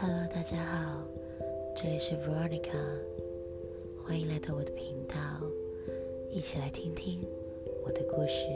Hello，大家好，这里是 Veronica，欢迎来到我的频道，一起来听听我的故事。